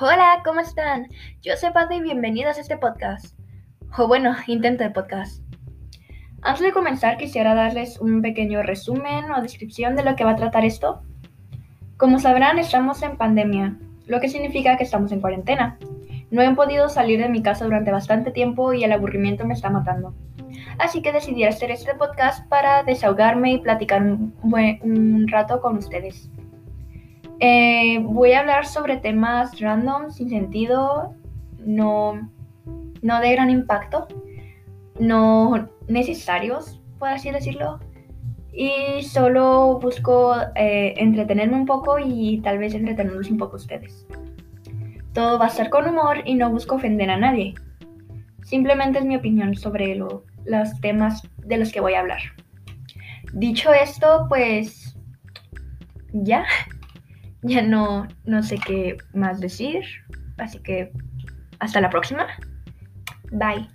Hola, ¿cómo están? Yo soy Pati y bienvenidos a este podcast. O bueno, intento de podcast. Antes de comenzar, quisiera darles un pequeño resumen o descripción de lo que va a tratar esto. Como sabrán, estamos en pandemia, lo que significa que estamos en cuarentena. No he podido salir de mi casa durante bastante tiempo y el aburrimiento me está matando. Así que decidí hacer este podcast para desahogarme y platicar un rato con ustedes. Eh, voy a hablar sobre temas random, sin sentido, no, no de gran impacto, no necesarios, por así decirlo. Y solo busco eh, entretenerme un poco y tal vez entretenerlos un poco ustedes. Todo va a ser con humor y no busco ofender a nadie. Simplemente es mi opinión sobre los temas de los que voy a hablar. Dicho esto, pues ya ya no, no sé qué más decir. Así que hasta la próxima. Bye.